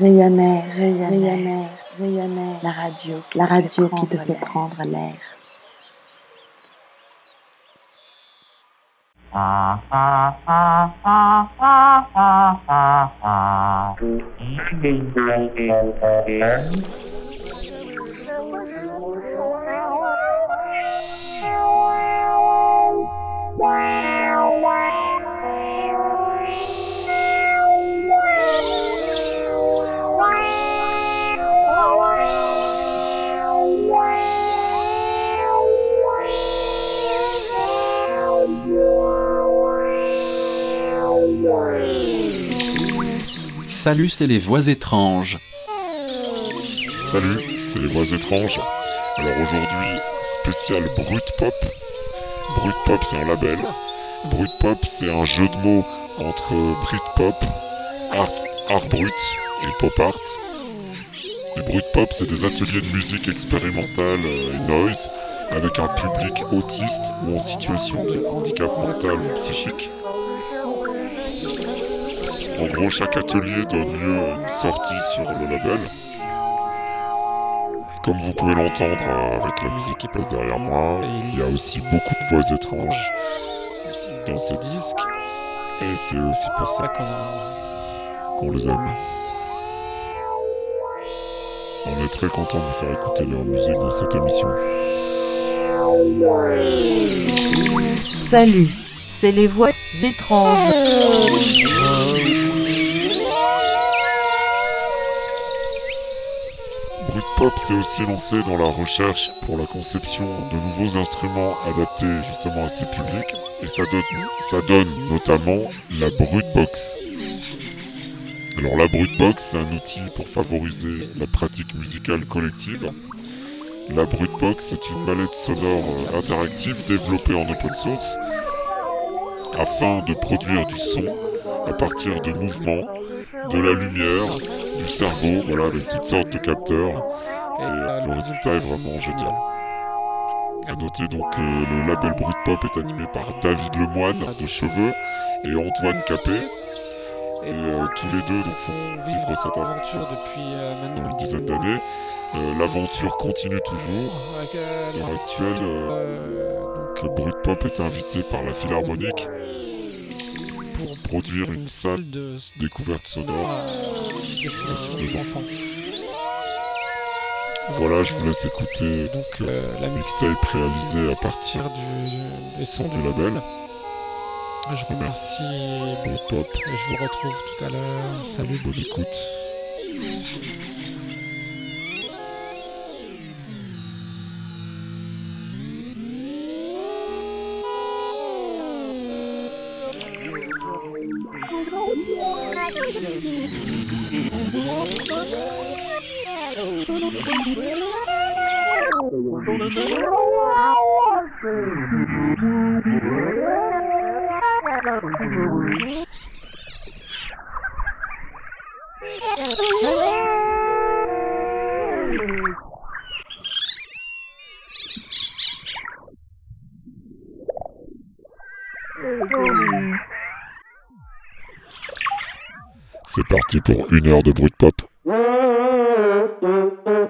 Rayonnaire, rayonnaire, rayonnaire, la radio, la radio qui te fait prendre l'air. Ah, ah, ah, ah, ah, ah, ah, ah. Salut, c'est les voix étranges. Salut, c'est les voix étranges. Alors aujourd'hui, spécial Brut Pop. Brut Pop, c'est un label. Brut Pop, c'est un jeu de mots entre Brit art, art brut et pop art. Les Brut Pop, c'est des ateliers de musique expérimentale et noise avec un public autiste ou en situation de handicap mental ou psychique. En gros, chaque atelier donne lieu à une sortie sur le label. Comme vous pouvez l'entendre euh, avec la musique qui passe derrière moi, il y a aussi beaucoup de voix étranges dans ces disques. Et c'est aussi pour ça qu'on les aime. On est très content de vous faire écouter leur musique dans cette émission. Salut, c'est les voix étranges. Brutpop s'est aussi lancé dans la recherche pour la conception de nouveaux instruments adaptés justement à ces publics et ça donne, ça donne notamment la Brutbox. Alors la Brutbox c'est un outil pour favoriser la pratique musicale collective. La Brutbox c'est une mallette sonore euh, interactive développée en open source afin de produire du son à partir de mouvements, de la lumière, du cerveau, voilà, avec toutes sortes de capteurs. Et euh, le résultat est vraiment génial. A noter donc que le label Brut Pop est animé par David Lemoine de Cheveux et Antoine Capet. Et euh, tous les deux donc, font vivre cette aventure depuis euh, maintenant une dizaine d'années. L'aventure continue toujours. À l'heure actuelle, donc, Brut Pop est invité par la Philharmonique produire une salle de découverte sonore à destination des enfants. Voilà, je vous laisse écouter donc euh, la mixtape réalisée à partir du, des sons du label. Je remercie Top. Je vous retrouve tout à l'heure. Salut, bonne écoute. C'est parti pour une heure de bruit de pop.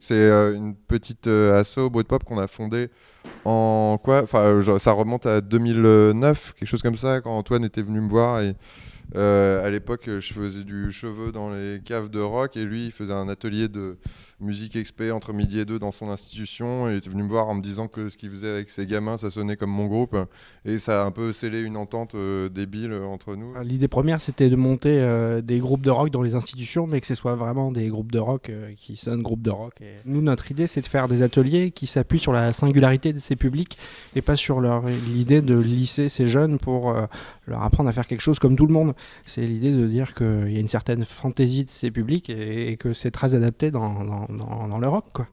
C'est euh, une petite euh, asso Pop qu'on a fondée en quoi? Enfin, euh, ça remonte à 2009, quelque chose comme ça, quand Antoine était venu me voir et euh, à l'époque, je faisais du cheveu dans les caves de rock et lui, il faisait un atelier de musique expé entre midi et deux dans son institution. Il était venu me voir en me disant que ce qu'il faisait avec ses gamins, ça sonnait comme mon groupe. Et ça a un peu scellé une entente euh, débile entre nous. L'idée première, c'était de monter euh, des groupes de rock dans les institutions, mais que ce soit vraiment des groupes de rock qui sonnent groupe de rock. Et nous, notre idée, c'est de faire des ateliers qui s'appuient sur la singularité de ces publics et pas sur l'idée de lisser ces jeunes pour leur apprendre à faire quelque chose comme tout le monde. C'est l'idée de dire qu'il y a une certaine fantaisie de ces publics et, et que c'est très adapté dans, dans, dans, dans le rock. Quoi.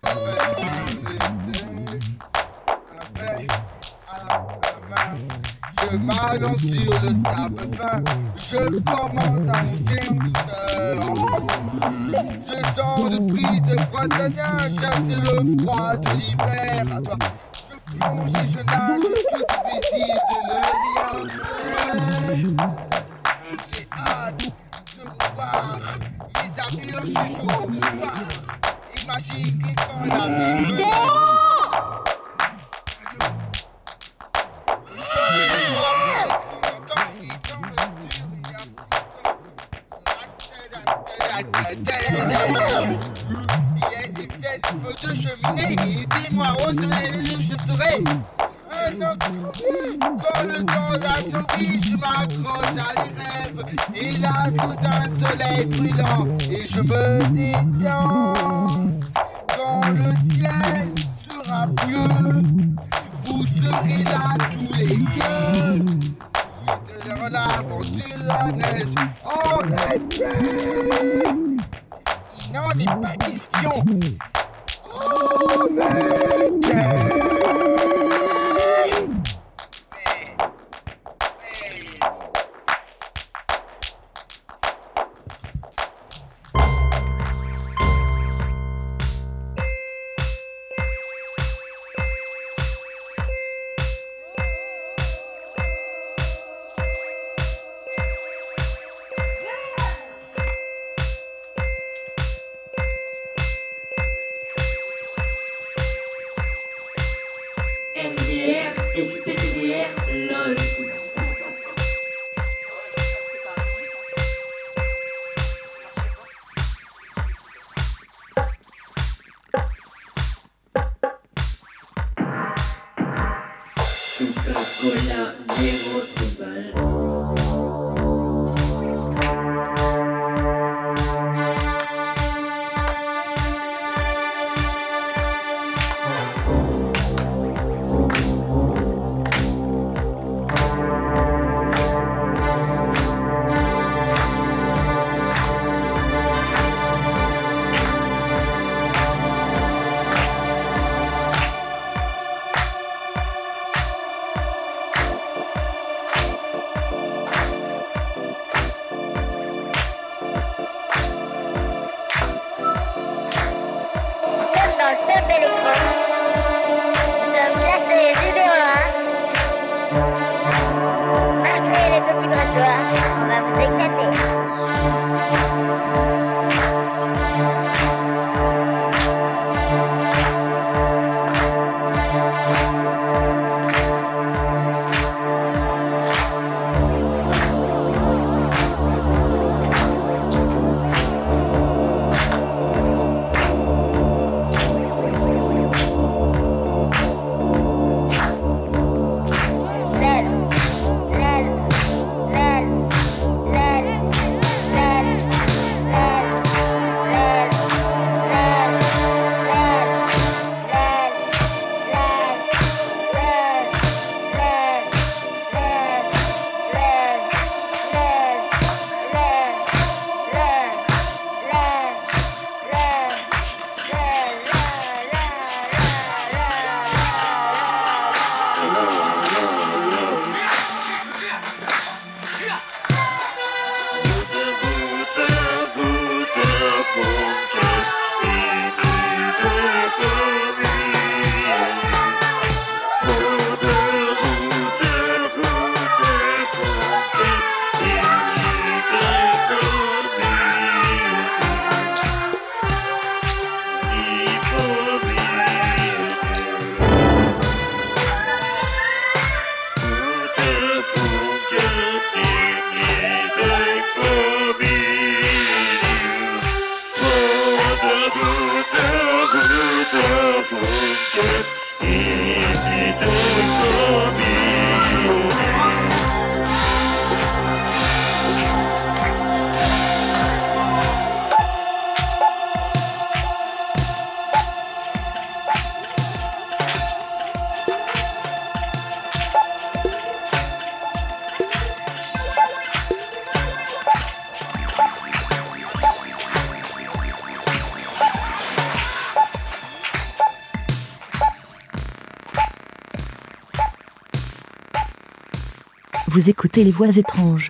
Je m'allonge sur le sable fin, je commence à monter en douceur. Je sors de prise de froid de chasser le froid de l'hiver. À toi, je plonge et je nage tout plaisir de le lien. Hâte de voir mes amis en chuchot de voir. Imagine que quand la vie Il est des feux de cheminée et des mois au soleil, je serai Quand le temps a souri, je m'accroche à les rêves là, sous un soleil brûlant Et je me détends Quand le ciel sera bleu Vous serez là tous les deux de l'aventure, la neige en été. Il n'en est pas question. En été. Vous écoutez les voix étranges.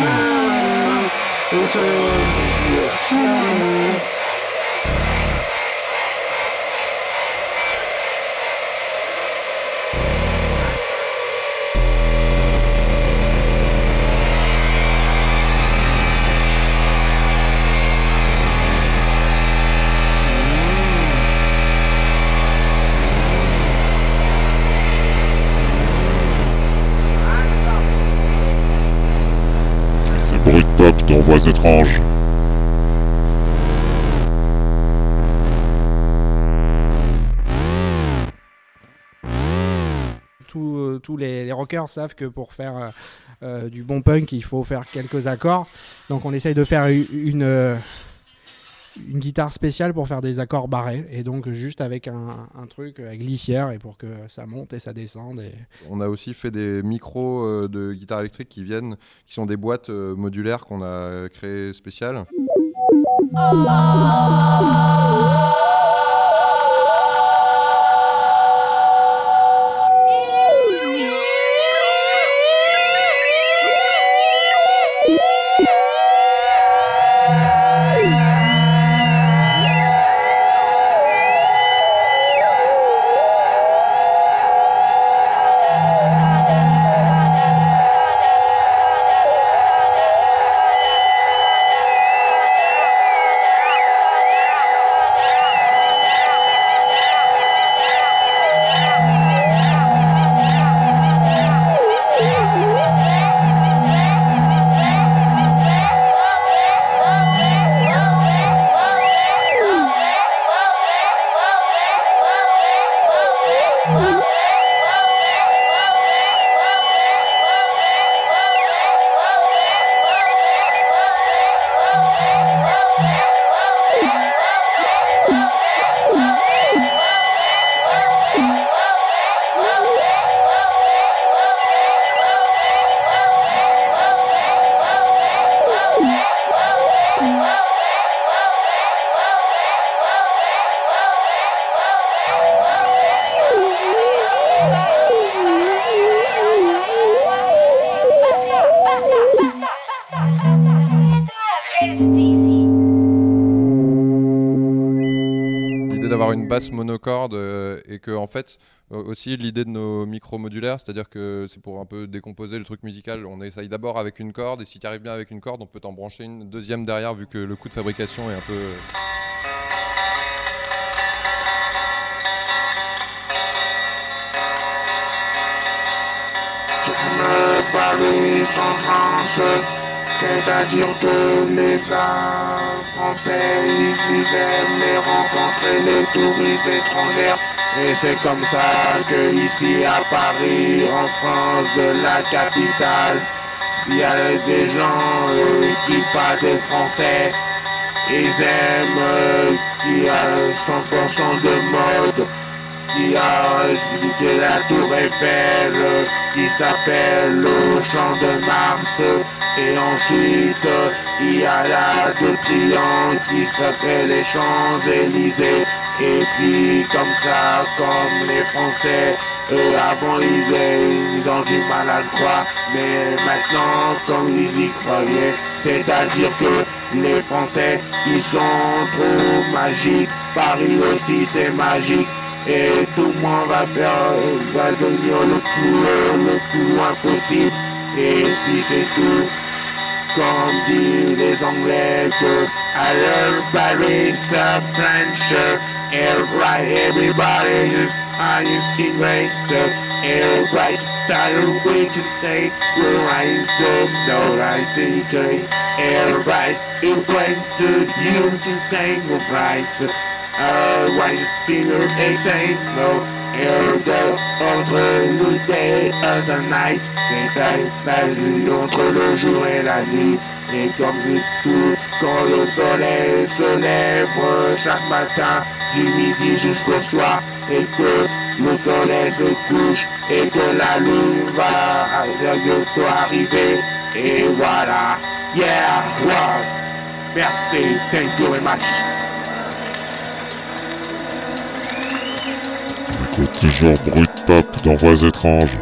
It's a... Uh, Voix étranges. Tous, euh, les, rockers savent que pour faire euh, euh, du bon punk, il faut faire quelques accords. Donc on essaye de faire une, une guitare spéciale pour faire des accords barrés. Et donc juste avec un, un truc à glissière et pour que ça monte et ça descende. Et... On a aussi fait des micros euh, de guitare électrique qui viennent, qui sont des boîtes euh, modulaires qu'on a créées spéciales. Basse monocorde euh, et que en fait euh, aussi l'idée de nos micros modulaires, c'est-à-dire que c'est pour un peu décomposer le truc musical. On essaye d'abord avec une corde et si tu arrives bien avec une corde, on peut t'en brancher une deuxième derrière vu que le coût de fabrication est un peu. C'est-à-dire que les Français ici aiment les rencontrer les touristes étrangères. Et c'est comme ça que ici à Paris, en France, de la capitale, il y a des gens euh, qui parlent des Français. Ils aiment euh, qui a 100% de mode qui a visité la tour Eiffel qui s'appelle le champ de Mars. Et ensuite il y a deux clients qui s'appellent les Champs-Élysées. Et puis comme ça comme les Français eux avant ils, ils ont du mal à le croire. Mais maintenant comme ils y croyaient c'est-à-dire que les Français ils sont trop magiques. Paris aussi c'est magique et tout le monde va faire, va devenir le plus, le plus loin possible. Et puis c'est tout, comme disent les Anglais, que I love Paris, uh, French, uh, everybody, everybody is I is skin race, uh, everybody style we can say, we're right, so no, I see, everybody, it went to you can say, we're right, Entre le day and the night. C'est la nuit entre le jour et la nuit. Et comme tout, quand le soleil se lève chaque matin, du midi jusqu'au soir, et que le soleil se couche, et que la lune va bientôt arriver, et voilà. Yeah, wow. Merci, thank you very much. Écoute toujours brut pop dans Voix étranges.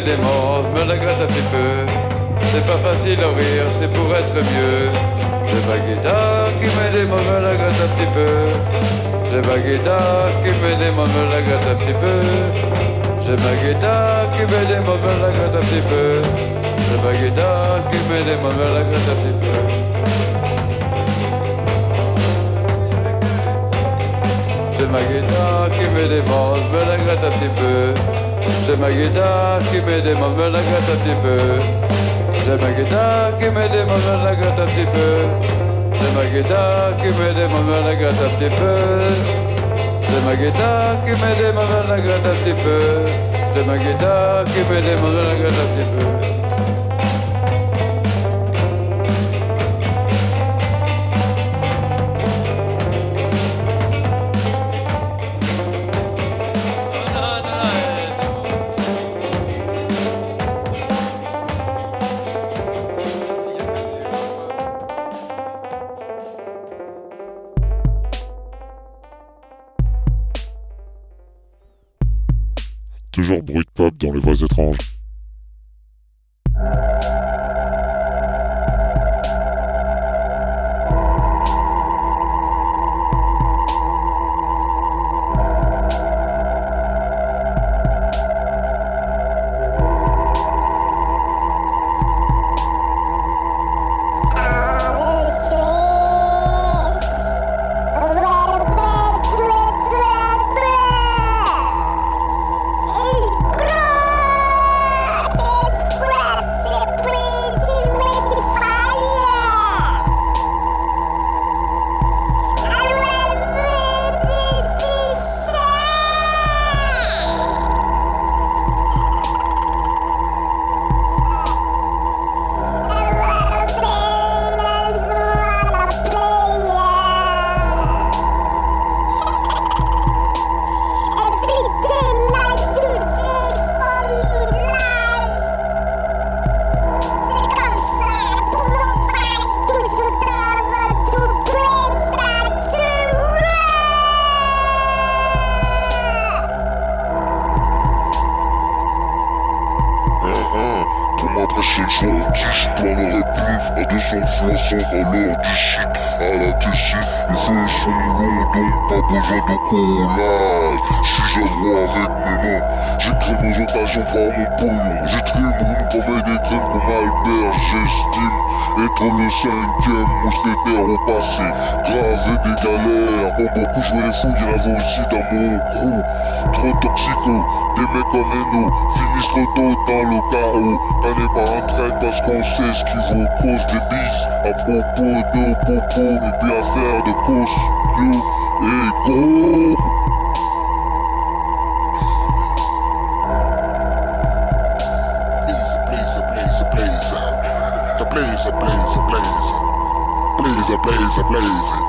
Guitare qui me la gratte un petit peu. C'est pas facile à rire, c'est pour être mieux. J'ai ma guitare qui me démonte, me la gratte un petit peu. J'ai ma guitare qui me démonte, me la gratte un petit peu. J'ai ma guitare qui me démonte, me la gratte un petit peu. J'ai ma guitare qui me démonte, me la gratte un petit peu. J'ai ma guitare qui me démonte, me la gratte un petit peu. J'ai ma guitare qui me me la gratte un petit peu. J'ai ma guitare qui me me la gratte un petit peu. J'ai ma guitare qui me me la gratte un petit peu. J'ai ma guitare qui me me la gratte un petit peu. J'ai ma guitare qui me me la gratte un petit peu. Dans le chaos. Tanné par un trait parce qu'on sait ce qui vaut cause des bis. À propos de popo, et puis affaire de cause, et gros. Please, please, please, please. Please, please, please. Please,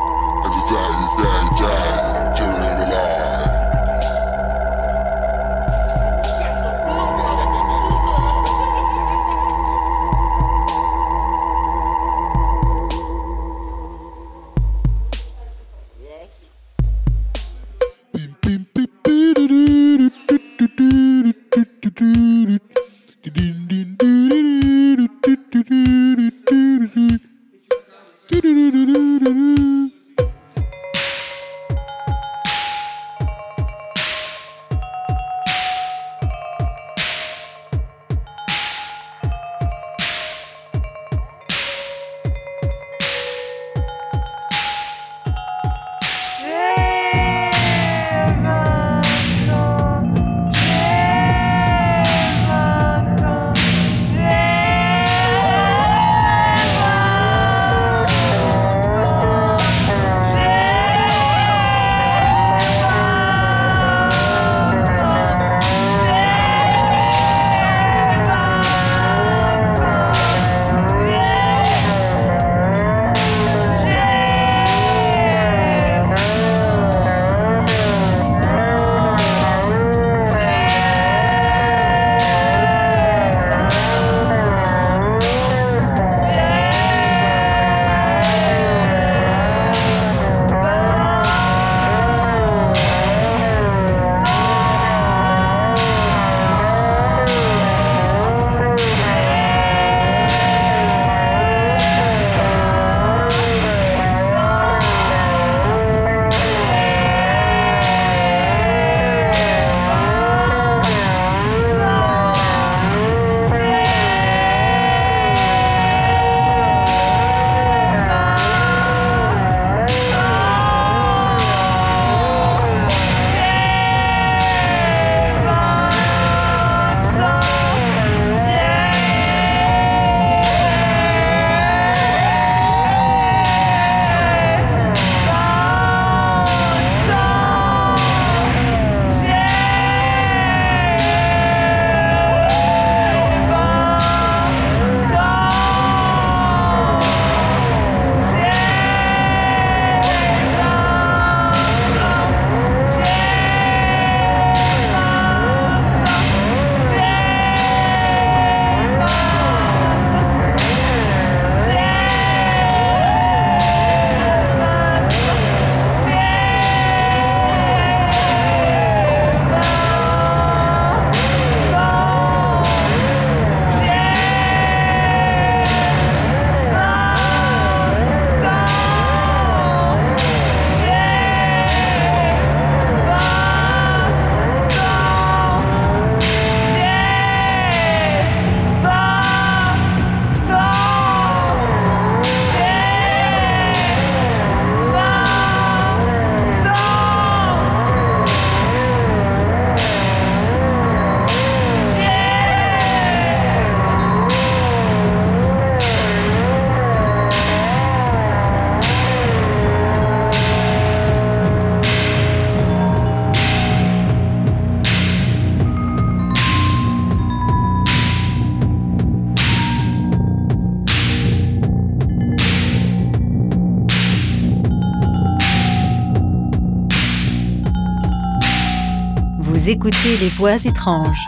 Vous écoutez les voix étranges.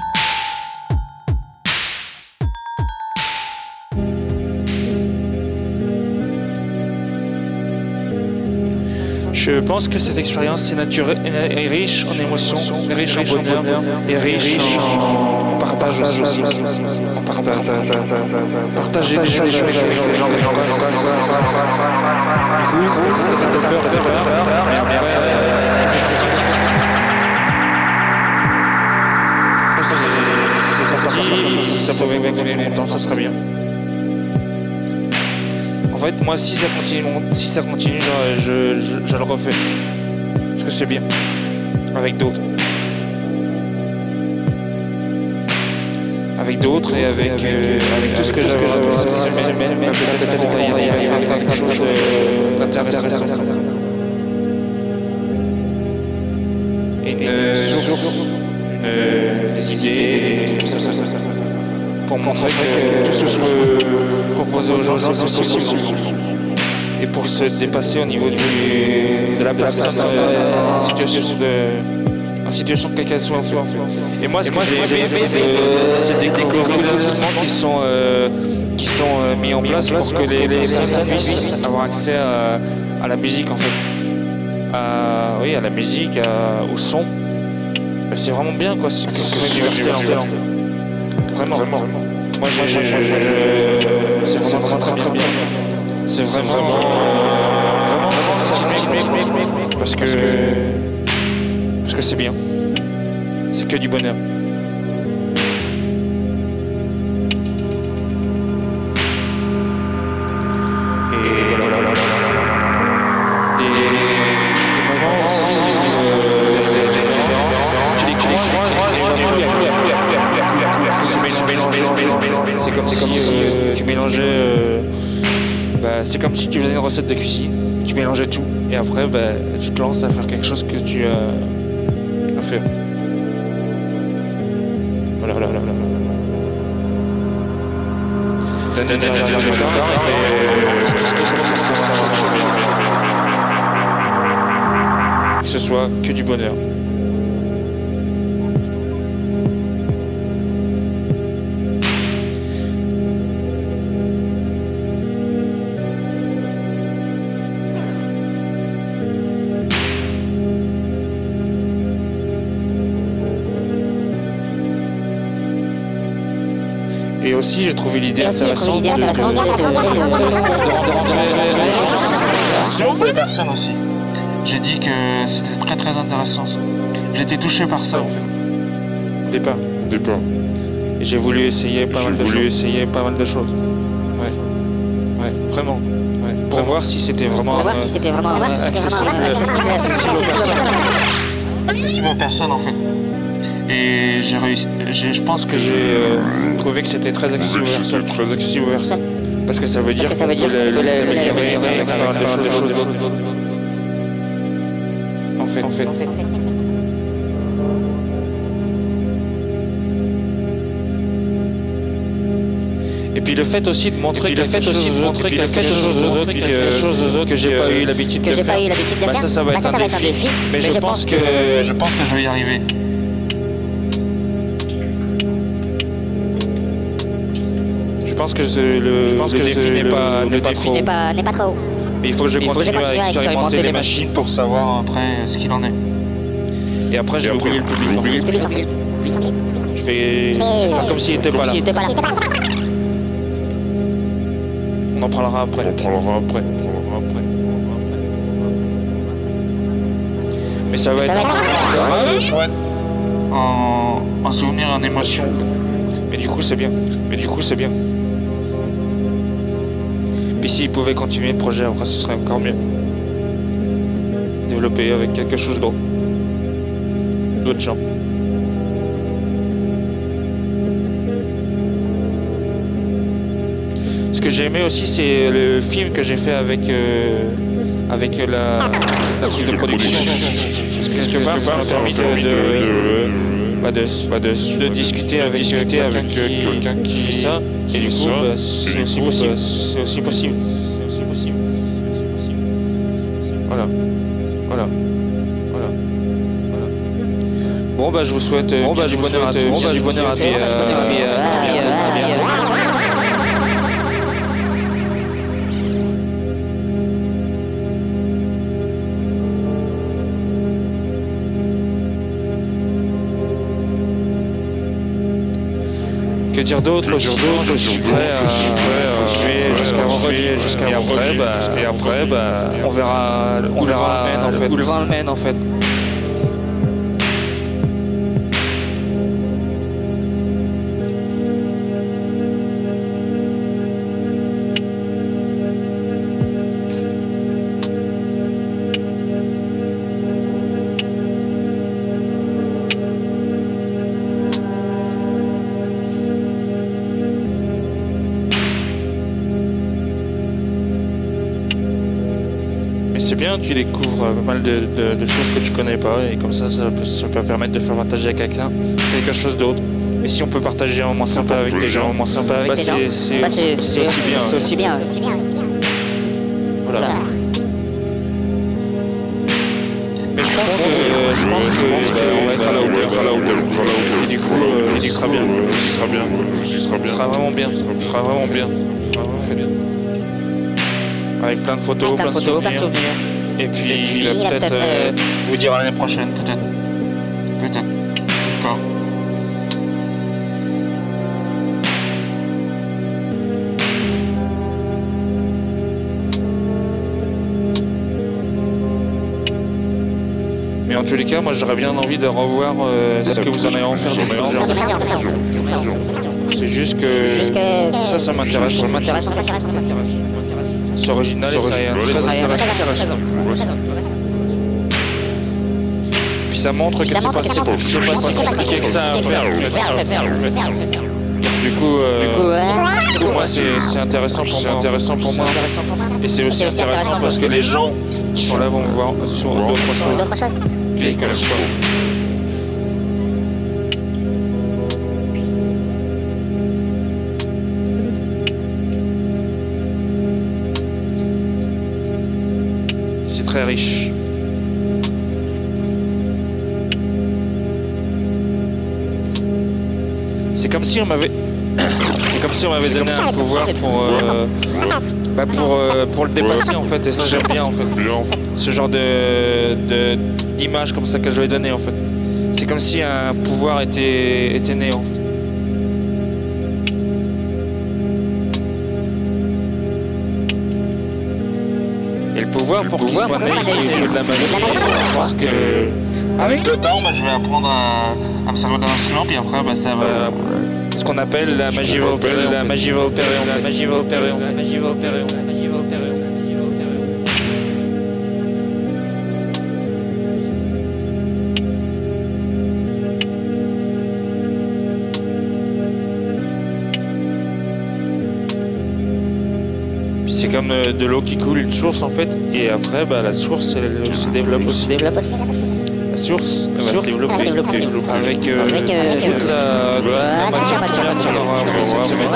Je pense que cette expérience est, naturelle, est riche en émotions, est riche en bonheur, est riche en partage aussi. En partage. partager des choses avec les gens c'est de peur et de peur. Parti. Si ça pouvait continuer longtemps, ça serait bien. En fait, moi, si ça continue, si ça continue, je, je, je- le refais. Parce que c'est bien. Avec d'autres. Avec d'autres et avec, euh, avec tout ce que j'avais rappelé cette semaine. Peut-être qu'il va y avoir quelque chose d'intéressant. Et une Pour montrer que tout ce que je proposer aux gens, c'est possible. Et pour se dépasser au niveau du, de la personne en situation de, en situation quelle soit. Et moi, ce que j'ai aimé, c'est découvrir tous les instruments qui sont, euh, qui sont euh, mis en place pour que les personnes puissent avoir accès à, la musique, en fait. Oui, à la musique, au son. C'est vraiment bien, quoi. C'est c'est universel, en. Vraiment. Moi, je- c'est vraiment très, très, très bien. C'est vraiment, vraiment parce que parce que c'est bien. C'est que du bonheur. Tout, et après bah, tu te lances à faire quelque chose que tu as à faire. Voilà, voilà, voilà. Que ce soit que du bonheur. Aussi, j'ai trouvé l'idée intéressante de, les personnes aussi. J'ai dit que c'était très très intéressant. ça. J'étais touché par ça. Au départ. Départ. Et j'ai voulu essayer pas mal de voulu essayer pas mal de choses. Ouais. Ouais, vraiment. Ouais. Pour voir si c'était vraiment. Pour voir si euh, c'était vraiment accessible, aux personnes. accessible aux personnes en fait. Et j'ai réussi. j'ai- Je pense que j'ai euh, trouvé que c'était très personnes. Très. Parce que ça veut dire que ça veut dire qu'on peut la- l'améliorer l'améliorer avec avec pas mal de pas mal de choses. En fait, en fait. Et puis le fait aussi de montrer le fait aussi de montrer quelque chose aux autres, que j'ai pas eu l'habitude Que de j'ai faire. pas eu l'habitude de Bah, faire. ça, ça va Bah, être ça, un va être un défi. défi. Mais je pense que je pense que je vais y arriver. Pense que le, pense le que défi n'est le- pas, le n'est pas défi trop. n'est pas, trop haut. Mais il faut que je je continue à expérimenter les machines pour savoir après ce qu'il en est. Et après, je vais oublier le public. Je vais faire comme s'il n'était pas là. S'il était pas là. On en parlera après. On en parlera après. On en parlera après. Mais ça va être chouette. En, en souvenir, en émotion. Mais du coup, c'est bien. Mais du coup, c'est bien. Puis s'il pouvait continuer le projet, après, ce serait encore mieux. Développer avec quelque chose d'autre. D'autres gens. Ce que j'ai aimé aussi, c'est le film que j'ai fait avec, euh, avec la, la truc de production. Parce que ça m'a permis de, de, bah, bah, de, discuter avec, avec quelqu'un qui fait ça. Et du coup, bah, c'est aussi possible. C'est aussi possible. C'est aussi possible. C'est aussi possible. Voilà. Voilà. Voilà. Bon, bah, je vous souhaite euh, bien du bonheur à tous. Bon, bah, du bonheur à tous. Que dire d'autre aussi Je suis prêt à jusqu'à vendredi, jusqu'à après, bah, et après, bah, on verra, on verra où le vent le mène en fait. Bien, tu découvres euh, pas mal de, de- de choses que tu connais pas et comme ça, ça peut, ça peut permettre de faire partager à quelqu'un quelque chose d'autre. Et si on peut partager un moment sympa avec des gens, un moment sympa avec Bah, des gens, c'est Bah, c'est c'est aussi bien. c'est aussi bien. Voilà. Mais je pense que, je pense que bah, on va être à la hauteur, à la. Et du coup, euh, coup, ce sera bien. Ce sera bien. Ce sera bien. Sera vraiment bien. Ce sera vraiment bien. Avec plein de photos, Plein de plein de photos, plein de souvenirs. Et puis, Et puis, il va peut-être euh, euh, vous dire à l'année prochaine, peut-être. Peut-être. Quand Mais en tous les cas, moi j'aurais bien envie de revoir euh, ce que vous en avez en faire C'est juste que Juste que- ça, ça m'intéresse. Ça m'intéresse, C'est original et ça est très intéressant. Puis ça montre que c'est pas si compliqué que ça à faire. Du coup, euh, pour moi c'est intéressant pour moi. intéressant pour moi. Et c'est aussi intéressant parce que les gens qui sont là vont voir sur d'autres choses. Et. Très riche. C'est comme si on m'avait. C'est comme si on m'avait donné un pouvoir pour. euh, bah pour, euh, pour le dépasser en fait, et ça j'aime bien en fait. Ce genre de de- d'image comme ça que je vais donner en fait. C'est comme si un pouvoir était, était né en fait. Et le pouvoir, pour qu'il soit faut de la magie. Je pense que avec le temps, bah, je vais apprendre à, à me servir d'un instrument, puis après, bah, ça va. Ce qu'on appelle la magie va opérer, la magie va opérer, la magie va opérer, la magie va opérer, la magie va opérer, comme euh, de l'eau qui coule, une source en fait, et après bah, la source elle, se développe aussi. Développe aussi. La source, elle va Source, se développer, elle va se développer. avec, euh, Avec, euh, toute la, la matière première qu'on aura cette semaine.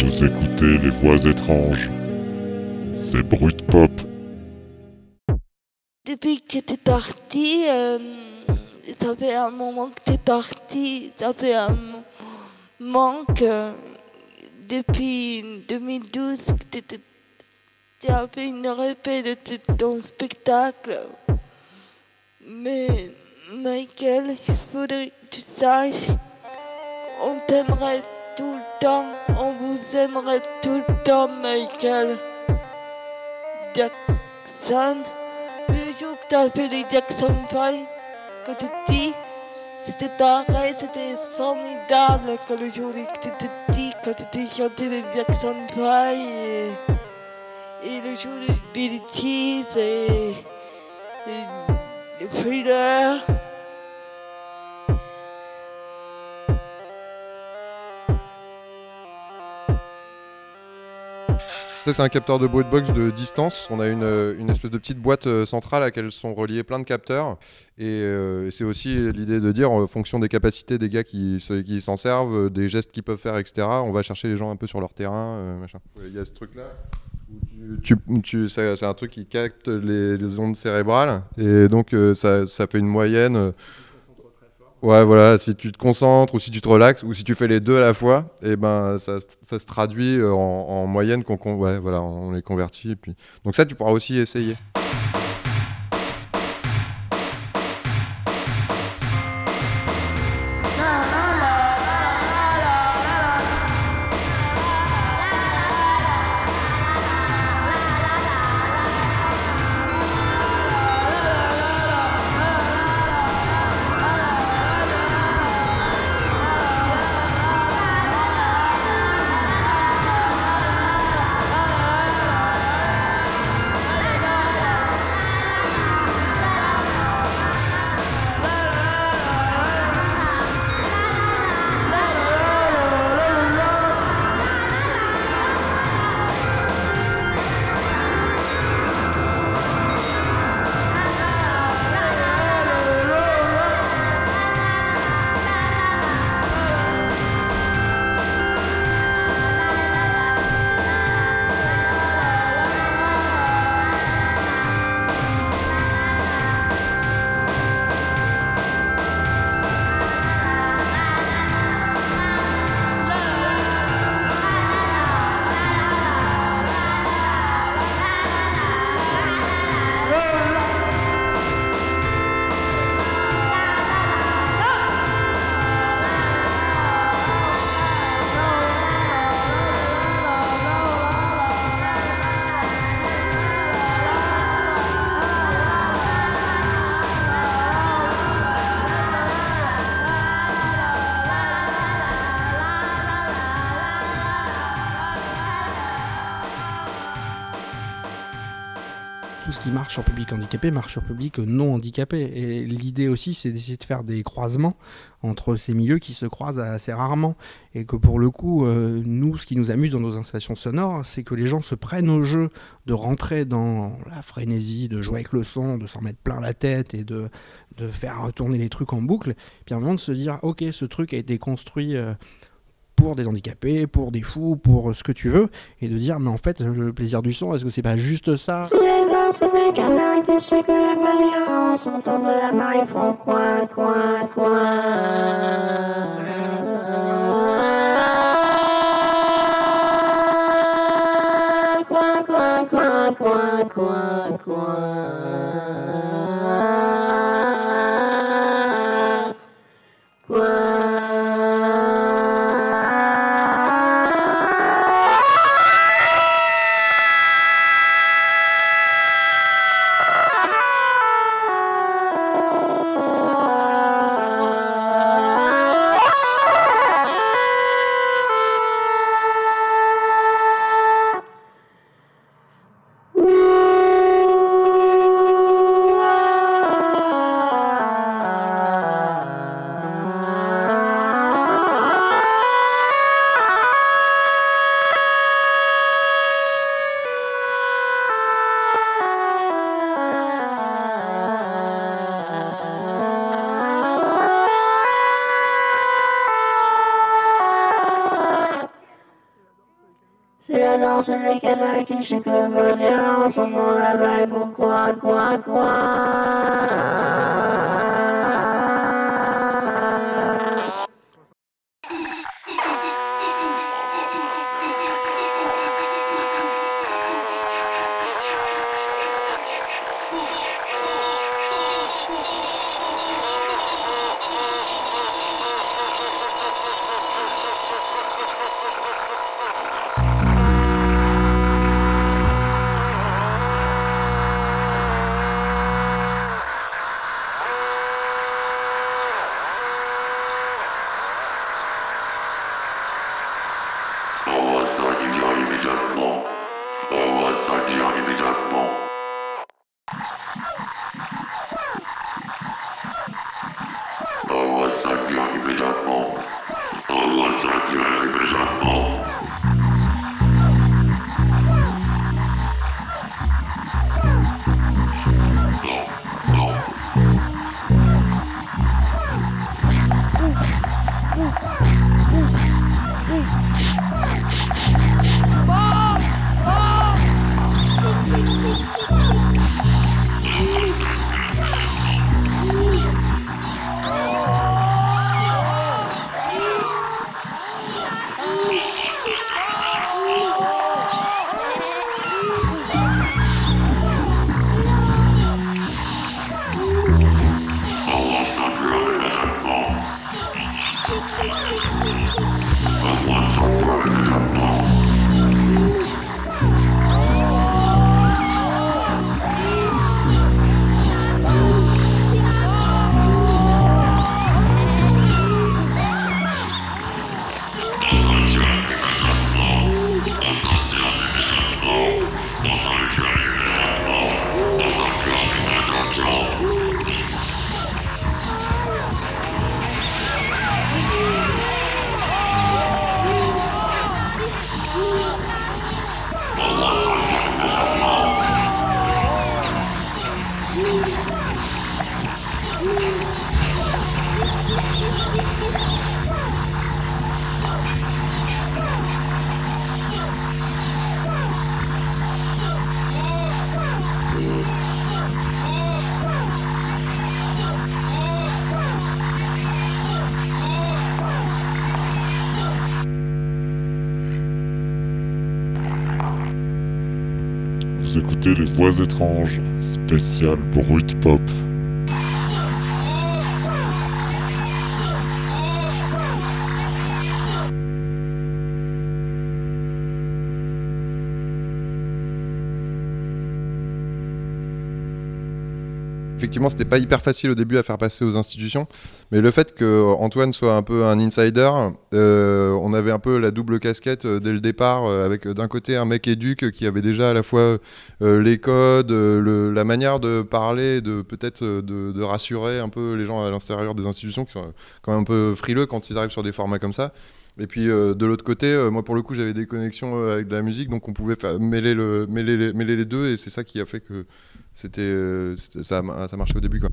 Vous écoutez les voix étranges. C'est Brut Pop. Depuis que t'es parti, euh, ça fait un moment que t'es parti, ça fait un moment que depuis 2012 que t'étais- tu as fait une répète de ton spectacle. Mais Michael, il faudrait que tu saches, on t'aimerait tout le temps, on vous aimerait tout le temps, Michael. Jackson. Le jour que t'as fait les Jackson 5, quand tu dis, c'était pareil, c'était formidable. Quand le jour tu te dis, quand tu t'es chanté les Jackson 5, et, et le jour de Billy Cheese, et, et le thriller. Ça, c'est un capteur de Brutbox de distance. On a une, euh, une espèce de petite boîte euh, centrale à laquelle sont reliés plein de capteurs. Et euh, c'est aussi l'idée de dire, en fonction des capacités des gars qui, qui s'en servent, des gestes qu'ils peuvent faire, etc., on va chercher les gens un peu sur leur terrain. euh, machin. Il y a ce truc-là. tu- tu- c'est c'est un truc qui capte les, les ondes cérébrales. Et donc, euh, ça, ça fait une moyenne. Ouais, voilà, si tu te concentres ou si tu te relaxes ou si tu fais les deux à la fois, et ben ça, se traduit euh, en, en moyenne qu'on ouais, voilà, les convertit. Et puis... Donc ça, tu pourras aussi essayer. Qui marche sur public handicapé marche sur public non handicapé. Et l'idée aussi, c'est d'essayer de faire des croisements entre ces milieux qui se croisent assez rarement. Et que pour le coup, euh, nous, ce qui nous amuse dans nos installations sonores, c'est que les gens se prennent au jeu de rentrer dans la frénésie, de jouer avec le son, de s'en mettre plein la tête et de, faire tourner les trucs en boucle. Puis à un moment de se dire, ok, ce truc a été construit. euh, pour des handicapés, pour des fous, pour ce que tu veux, et de dire, mais en fait, le plaisir du son, est-ce que c'est pas juste ça Les Voix étranges, spécial brut pop. Effectivement, c'était pas hyper facile au début à faire passer aux institutions, mais le fait que Antoine soit un peu un insider, euh, on avait un peu la double casquette euh, dès le départ, euh, avec d'un côté un mec éduque qui avait déjà à la fois les codes, la manière de parler, de peut-être de rassurer un peu les gens à l'intérieur des institutions qui sont quand même un peu frileux quand ils arrivent sur des formats comme ça. Et puis euh, de l'autre côté, euh, moi pour le coup j'avais des connexions euh, avec de la musique, donc on pouvait mêler, le, mêler, les, deux, et c'est ça qui a fait que c'était, ça, ça marchait au début. Quoi.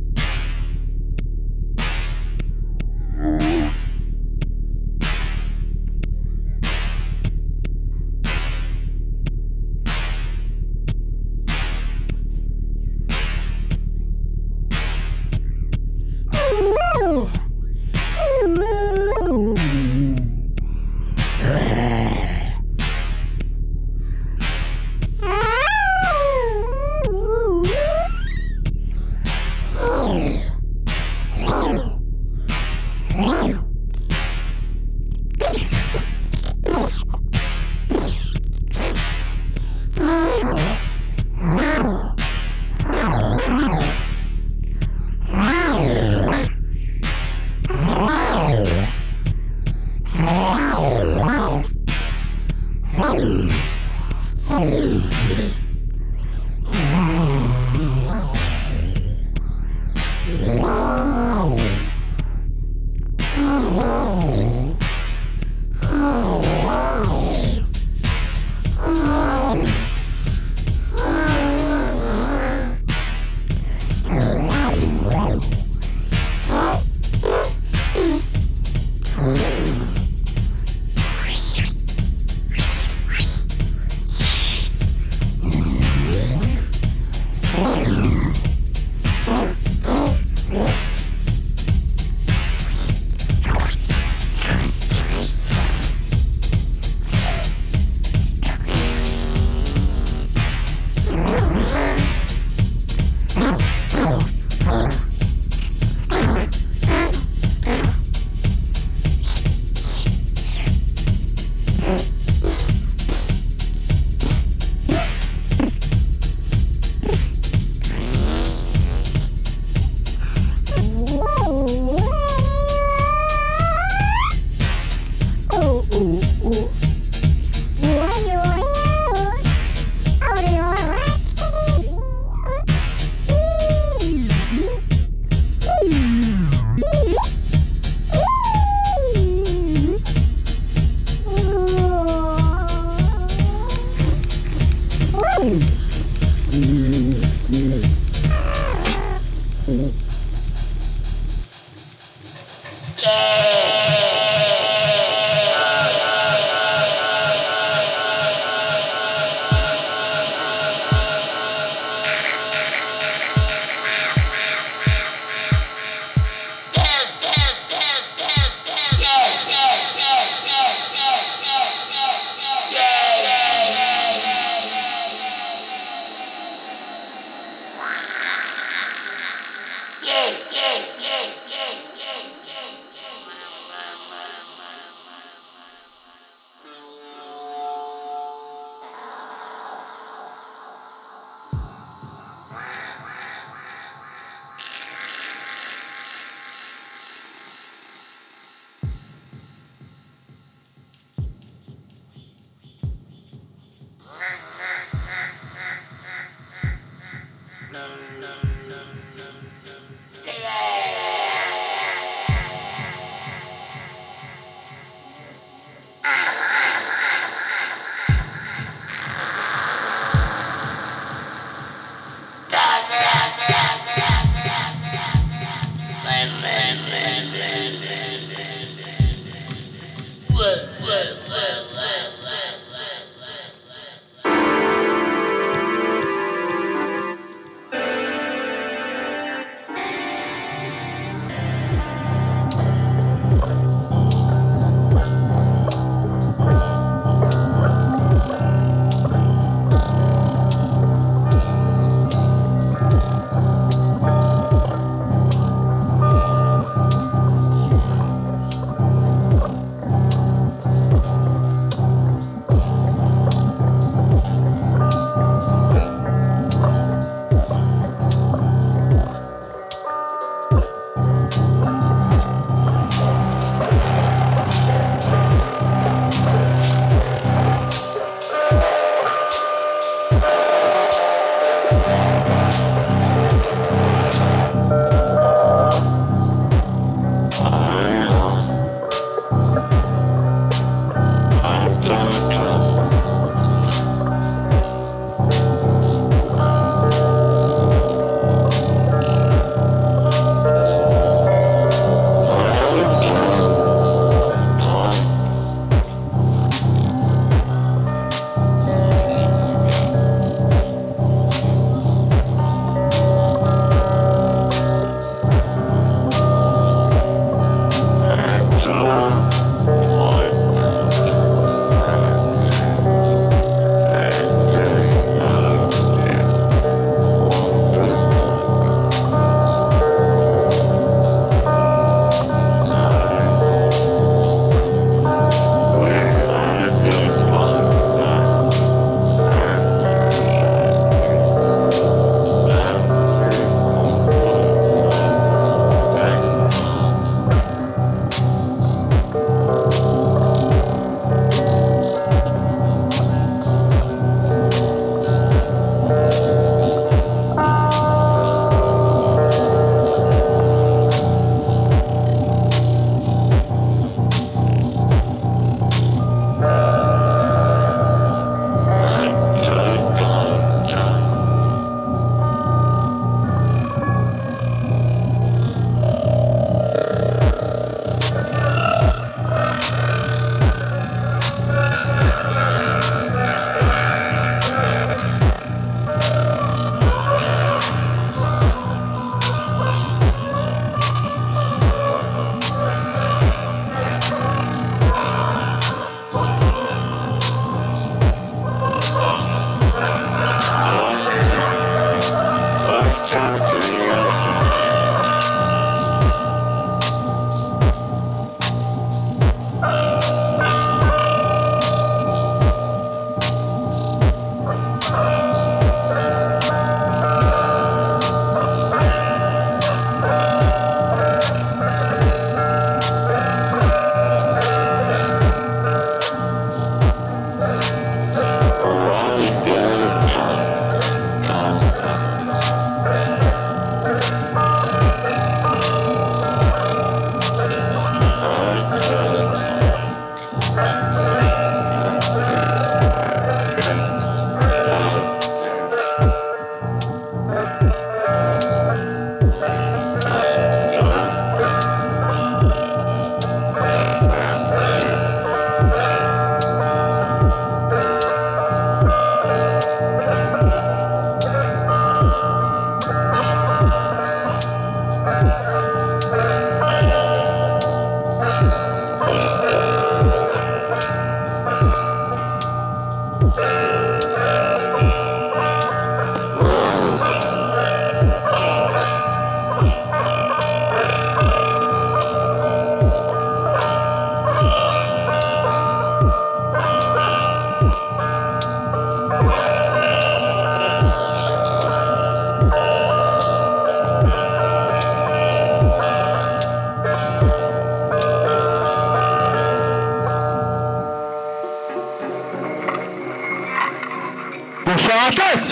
Sur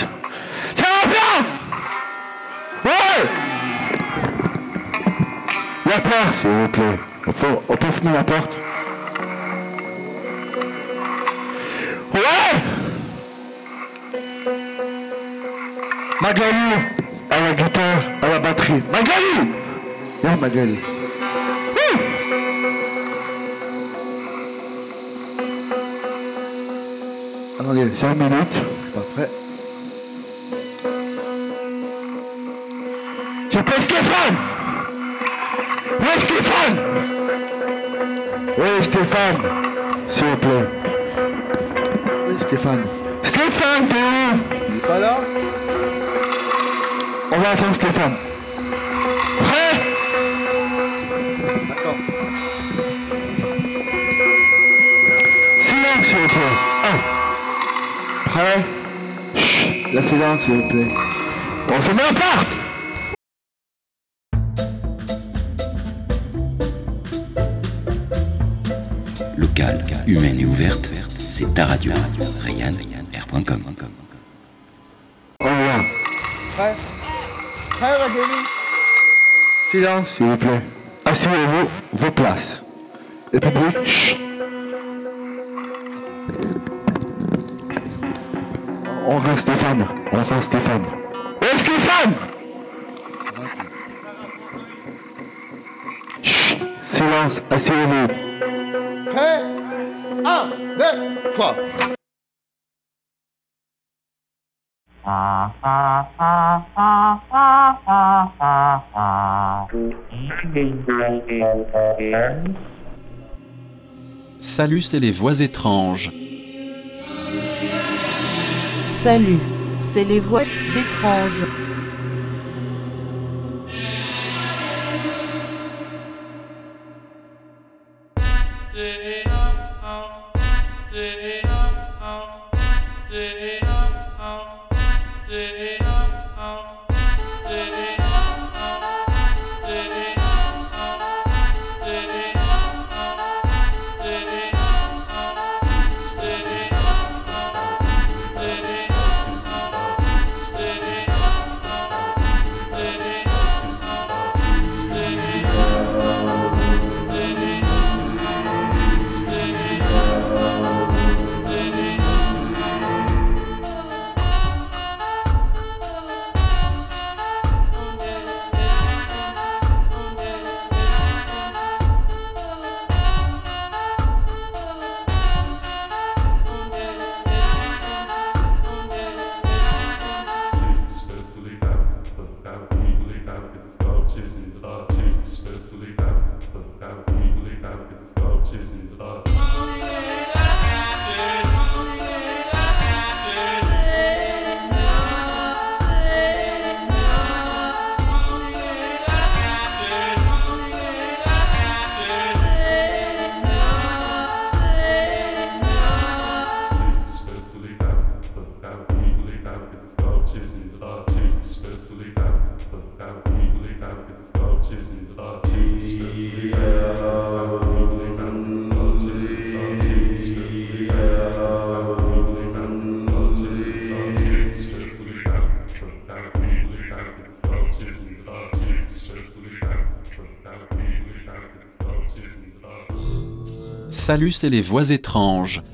Prêt Chut, la silence s'il vous plaît. On se met en porte Locale, humaine et ouverte, c'est ta radio. Rayan, r.com. Au revoir. Prêt Prêt, Magali Silence s'il vous plaît. Asseyez-vous vos places. Et public, chut. On reste Stéphane. On reste Stéphane. Stéphane Chut. Silence, asseyez-vous. Prêt? 1, 2, 3. Salut, c'est les voix étranges. Salut, c'est les voix étranges. Salut, c'est les voix étranges.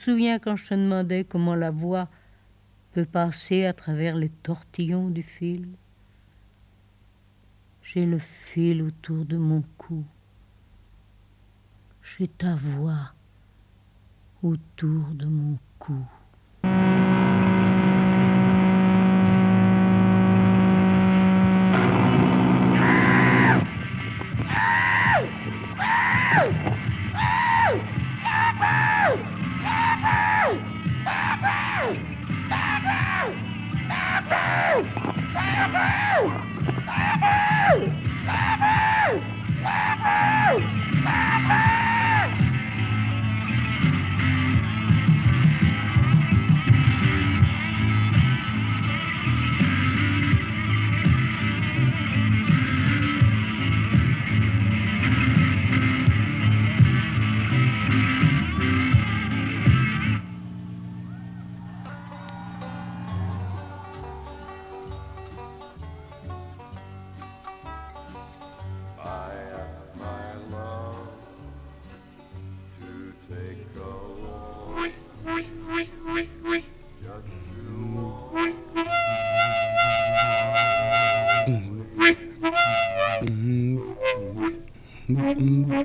Souviens quand je te demandais comment la voix peut passer à travers les tortillons du fil J'ai le fil autour de mon cou. J'ai ta voix autour de mon cou.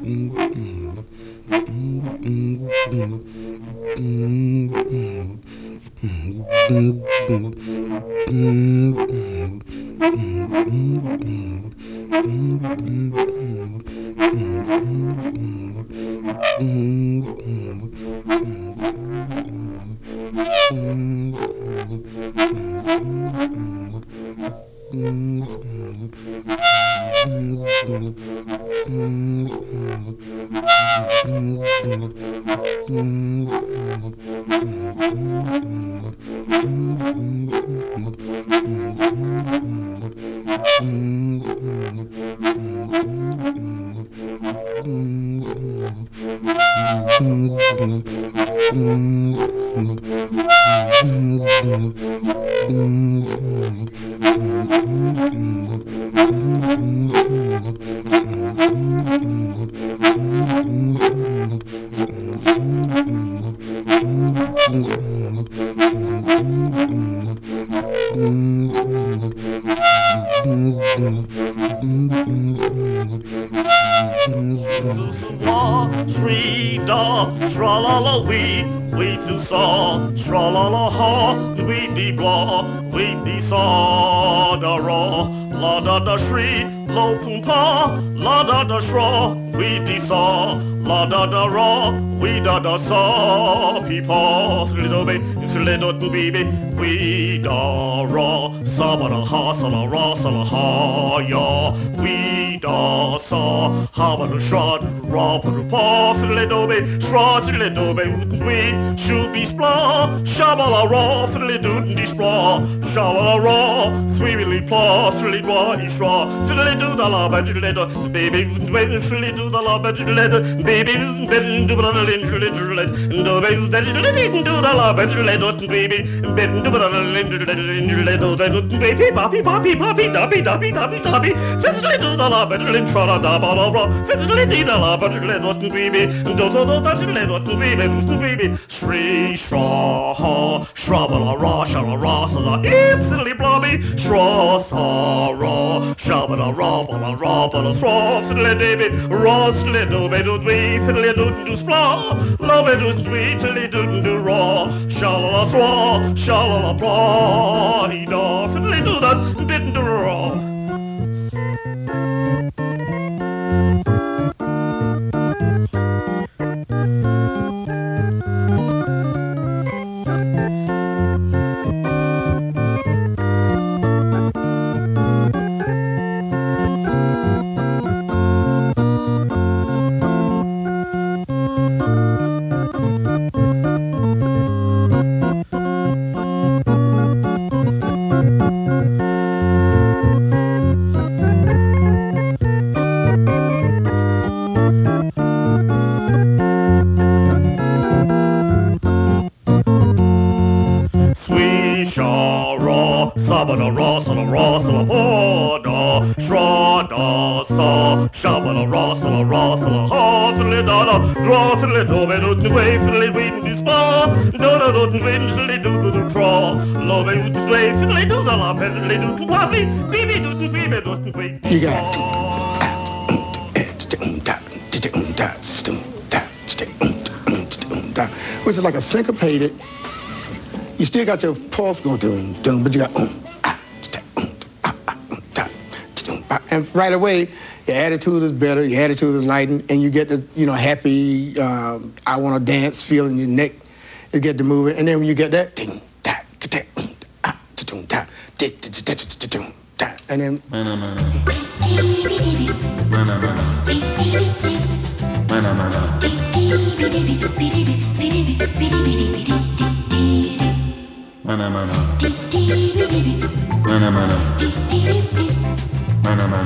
Latin labadulette, babies when flit to the labadulette, babies bend to the lindulette, babies that lead to the labadulette, baby bend to the lindulette, that baby poppy poppy poppy doppy doppy doppy doppy, fiddly to the labadulette, shara da ba la ra, fiddly to the labadulette, baby, do do do da lindulette, baby, baby, shri shra ha, shra ba la ra, shra la ra, sa la, instantly blobby, shra sa ra. Shabba robba robba Frostly dibby, rostly dooby doo dweetly doo doo splaw, lobby doo sweetly doo doo raw, shalala swaw, shalala plaw, he doffly doo dun, didn't raw. hasla, hasle, da, da, drasle, dove, ut, wefle, windy, spa, da, da, dot, winsle, do, do, do, tra, love, ut, wefle, do, da, la, pelle, do, do, waffle, bibi, do, do, bibi, do, do, wind. You got which is like a syncopated. You still got your pulse going doom doom, but you got um, ah, um, ah, ah, um, da, um, ah. and right away your attitude is better. Your attitude is light, and, you get the you know happy. Um, I want to dance feeling your neck. You get to move it, and then when you get that ting ta ta ta ta ta ta and then. Mana, mana. Mana, mana. Mana, mana. Mana, mana. Mana mana.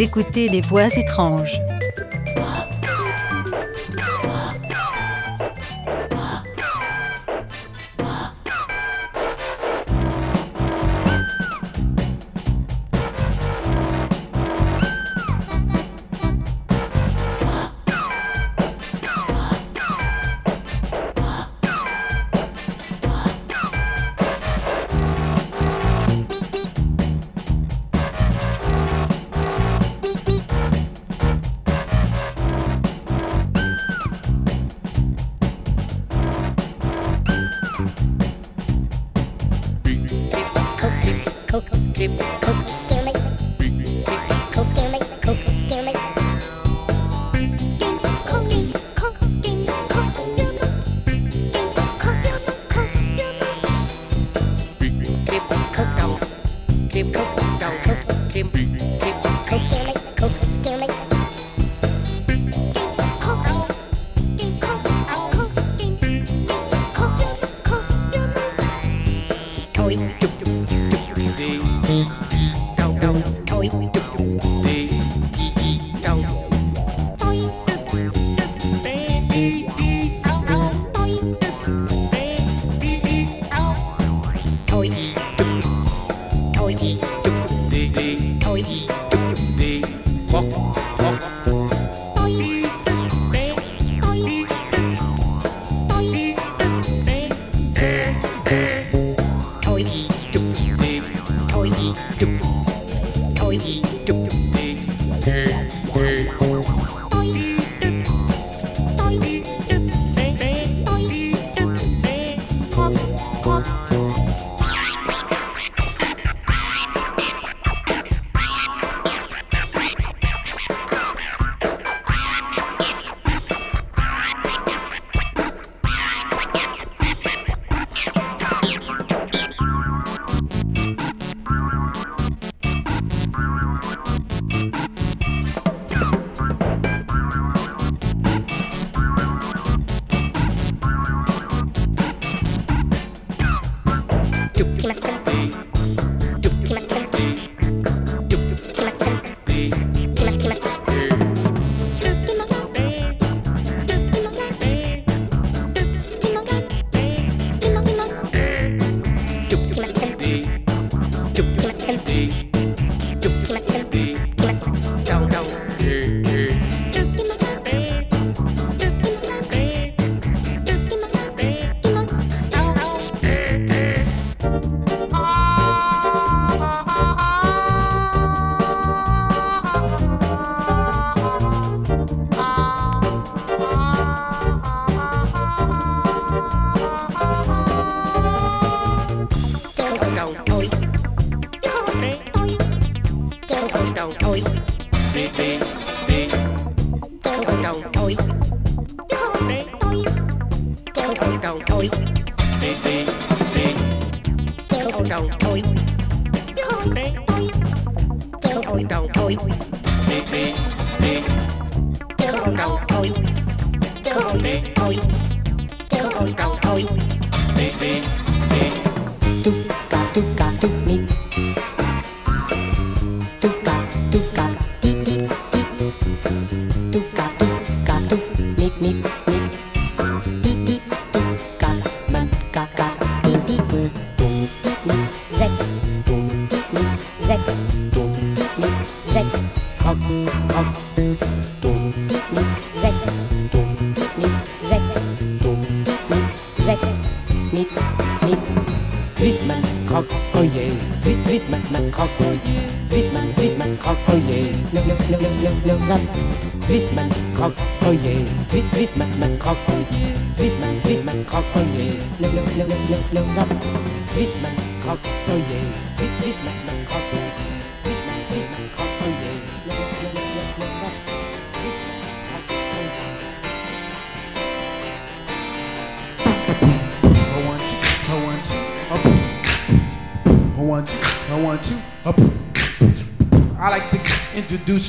Écoutez les voix étranges.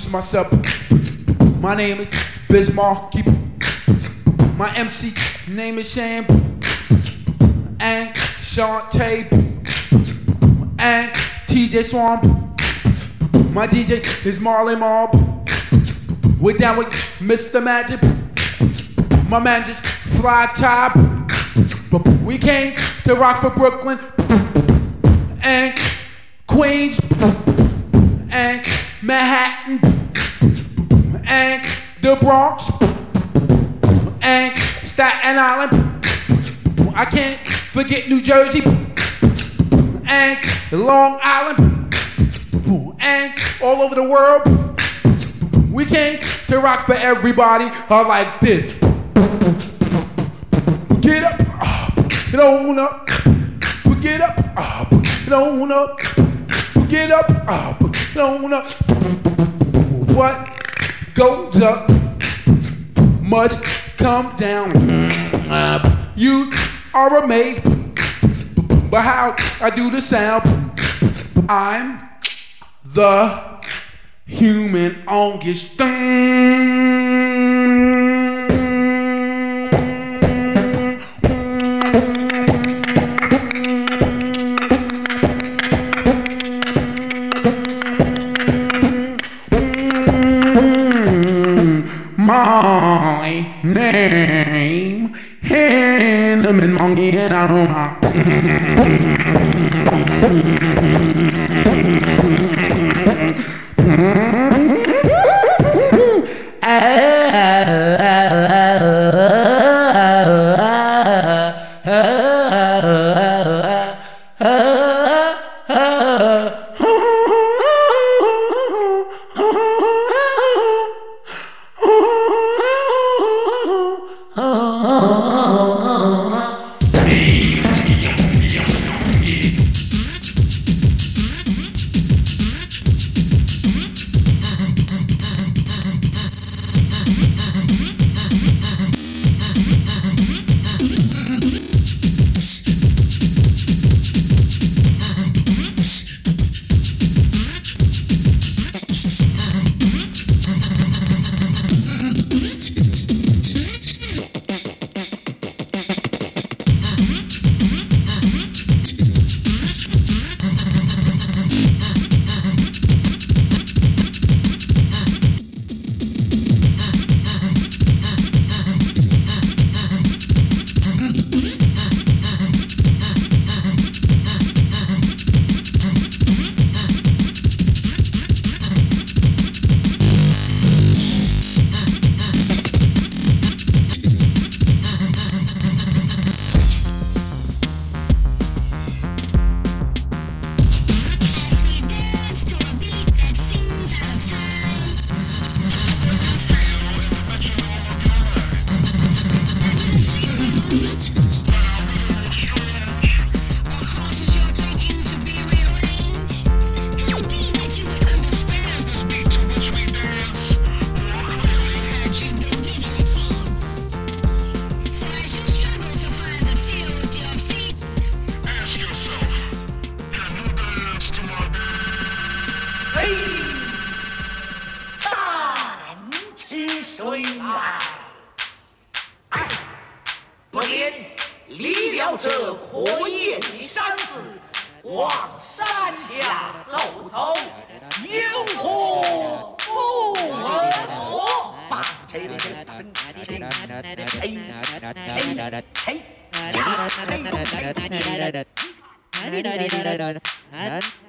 Introduce myself. My name is Bismarck. My MC name is Sham. And Shantae. And TJ Swamp. My DJ is Marley Mob. We're down with Mr. Magic. My man just fly top. We came to rock for Brooklyn and Queens and Manhattan and the Bronx and Staten Island. I can't forget New Jersey and Long Island and all over the world. We came to rock for everybody uh, like this. Get up, get on up, get up, get on up, get up, get on up. What goes up must come down. You are amazed by how I do the sound. I'm the human My came, the Monkey and Aroma. Mm-hmm.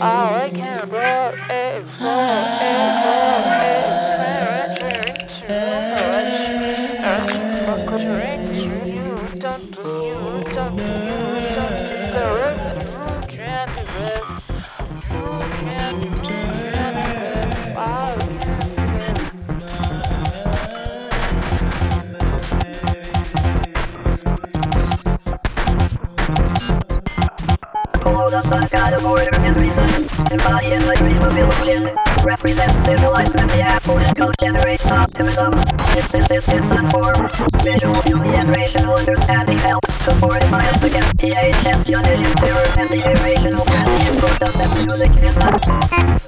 All right, The us God of order and reason. Embodying the dream of illusion. Represents civilized and the apolitical generates optimism. Its existence and form. Visual beauty and rational understanding helps to fortify us against the ageist, Dionysian terror, and the irrational fancy in protest and music is not.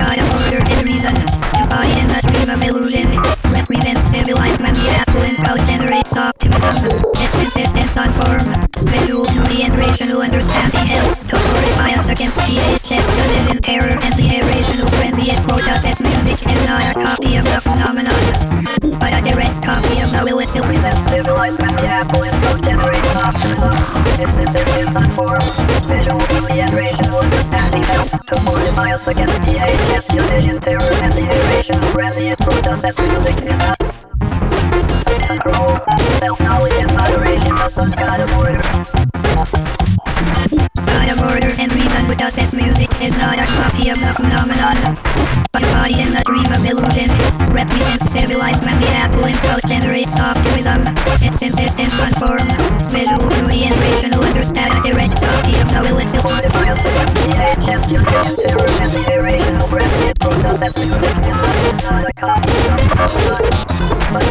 by a perverted reason, implied in the dream of illusion, represents civilized man, the apple and cow generates optimism. Its existence on form, visual beauty and rational understanding helps to glorify us against the HSN in terror and the irrational frenzy it processes. Music is not a copy of the phenomenon, but a direct copy of the will itself. Represents civilized when the apple and cow generates optimism. Its existence on form, visual beauty and rational Understanding helps to fortify us against the ages Your vision, terror and the invasion Frenzy it does as music is not Control, self-knowledge and moderation are some kind of order of order and reason with us as music is not a copy of the phenomenon, but a body in the dream of illusion. Represents civilized when the affluent cult generates optimism. Its insistence on form, visual beauty and rational understand a direct copy of the will us against the division, terror, and the irrational. It processes music is not, a copy of the phenomenon, but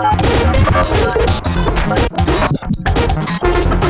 copy of the phenomenon, but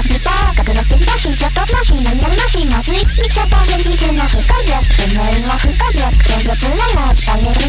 がスーパー格の敵同士キャットマシン。何々マシンまずい。見ちゃった。現実の不可逆。運命の不可逆。強力ライナー伝える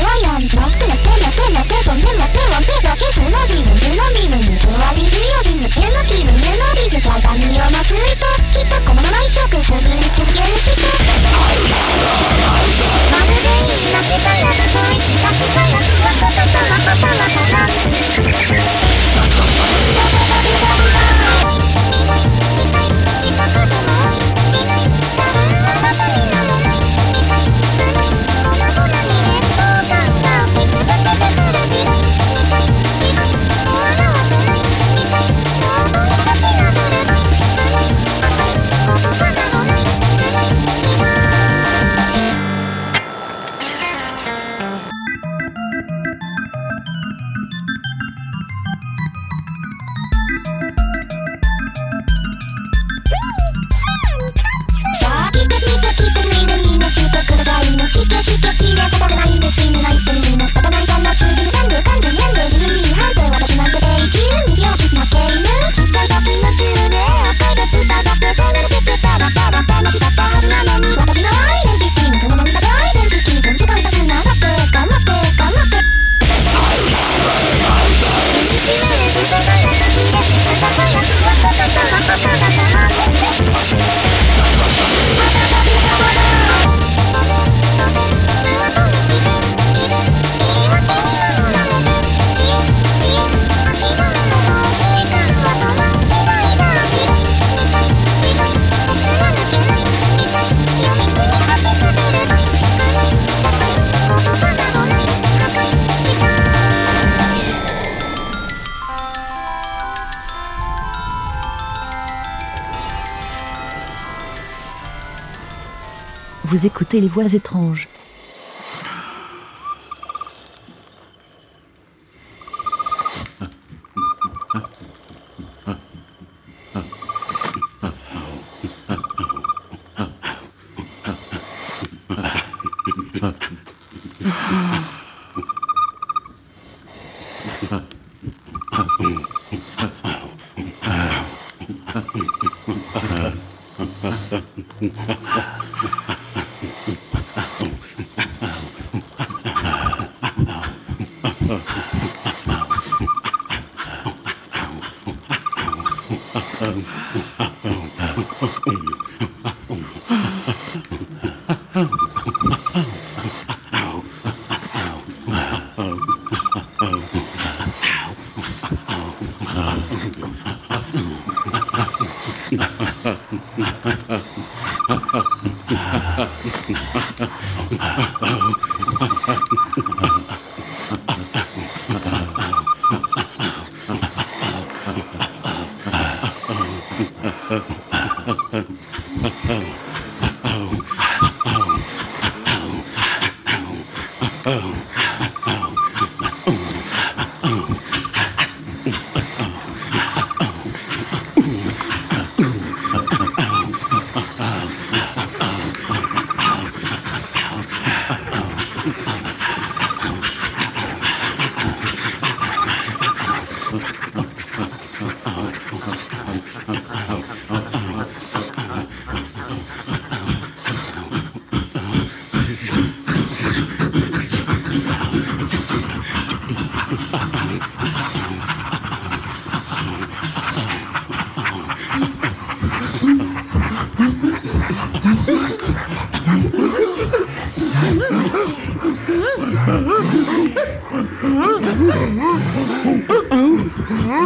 les voix étranges.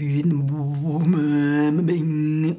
begynner med ingen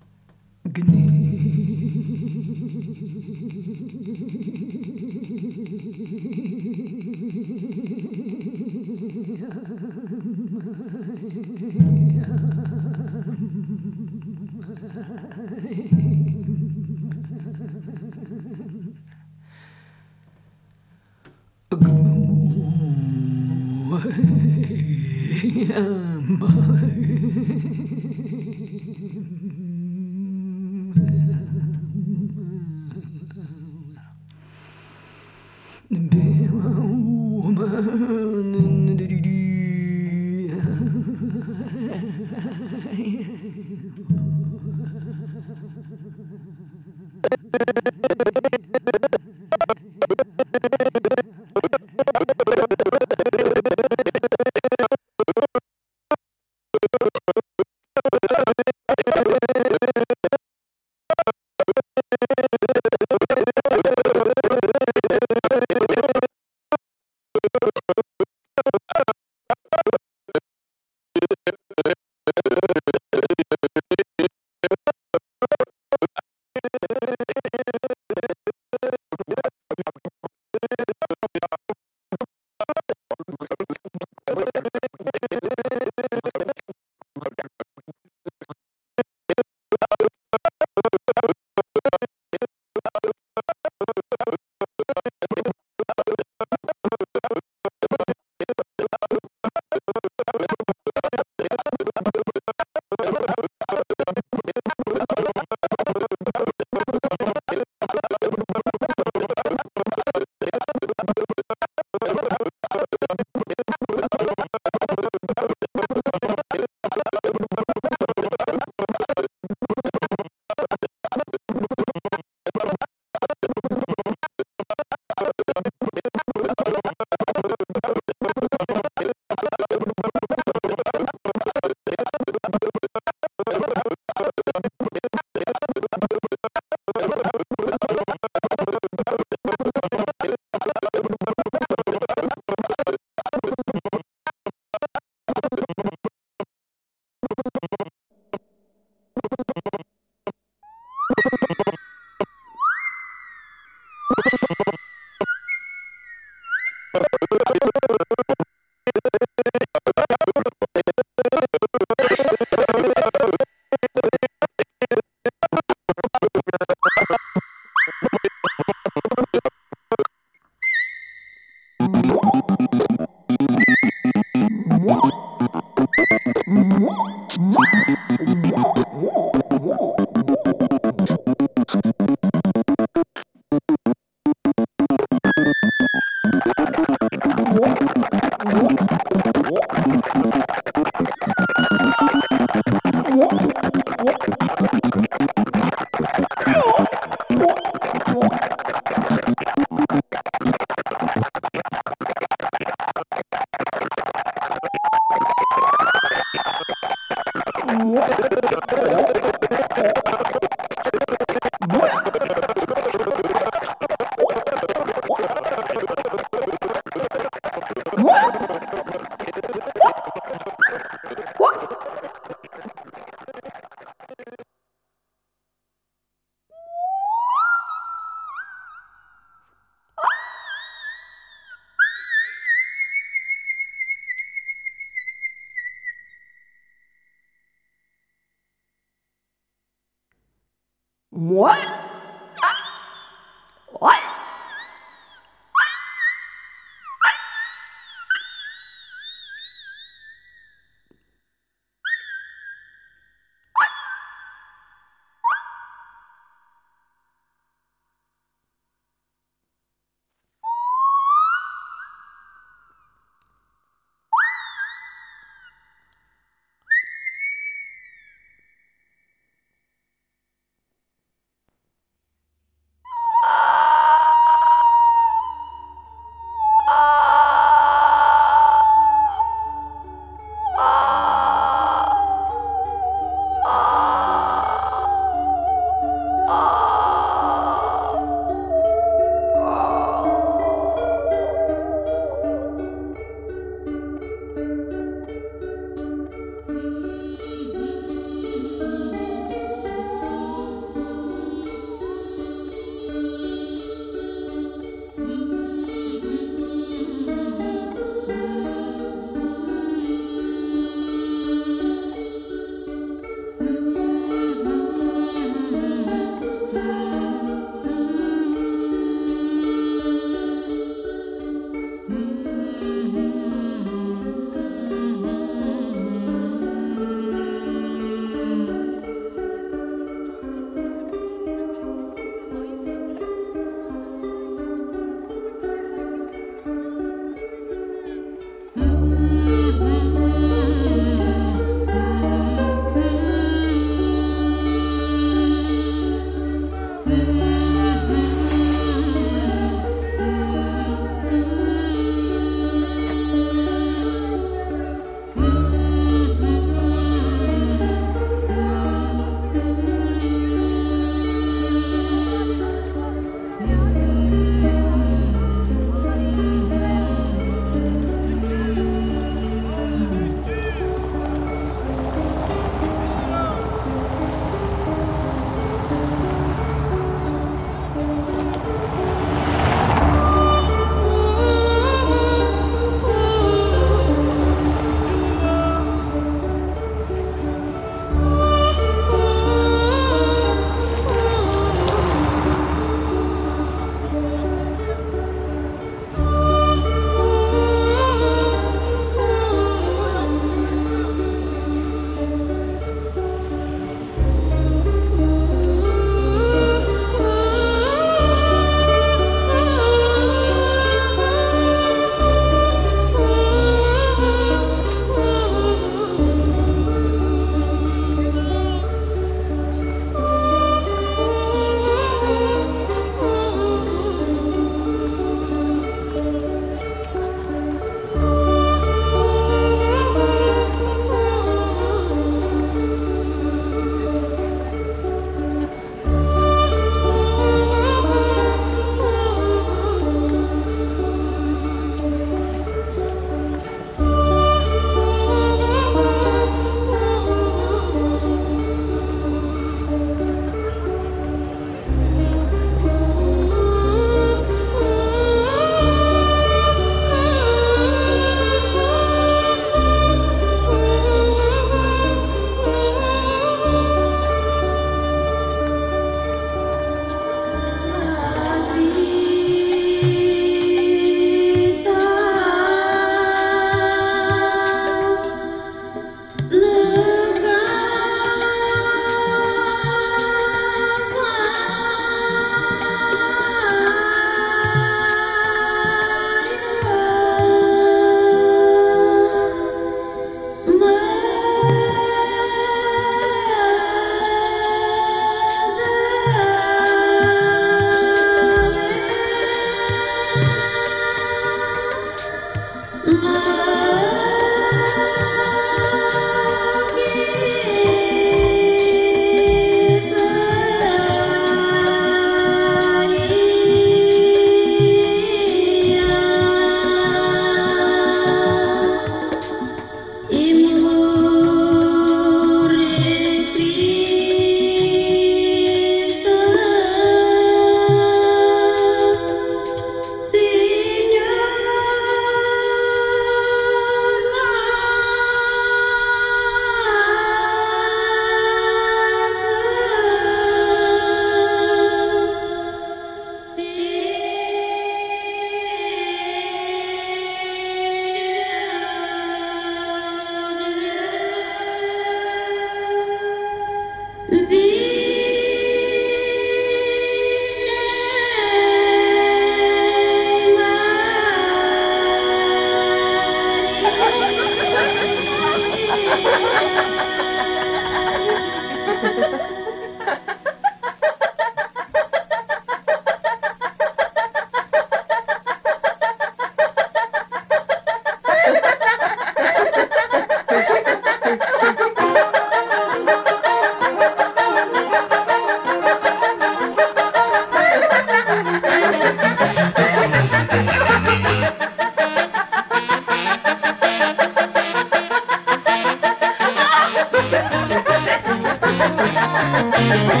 Ha ha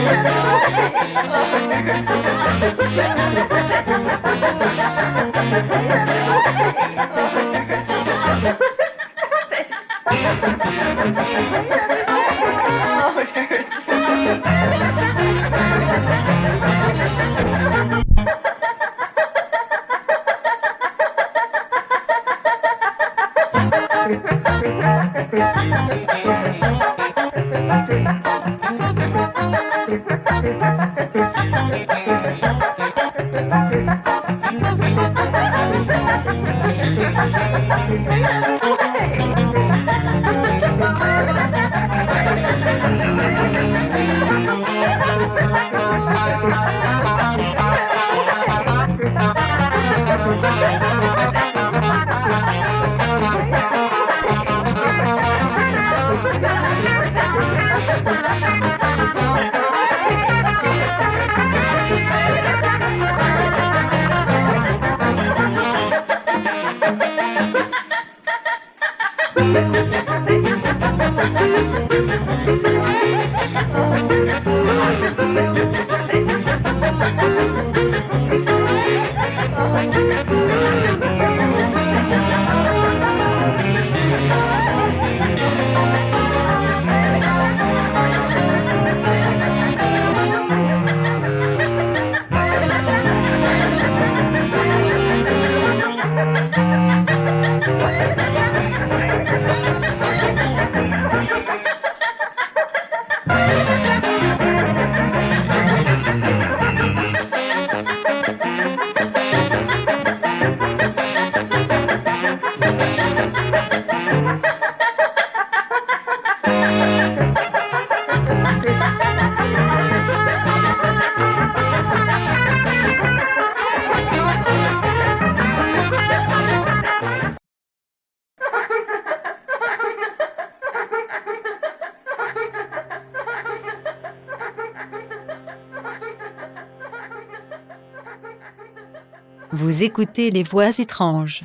ha ha! Écoutez les voix étranges.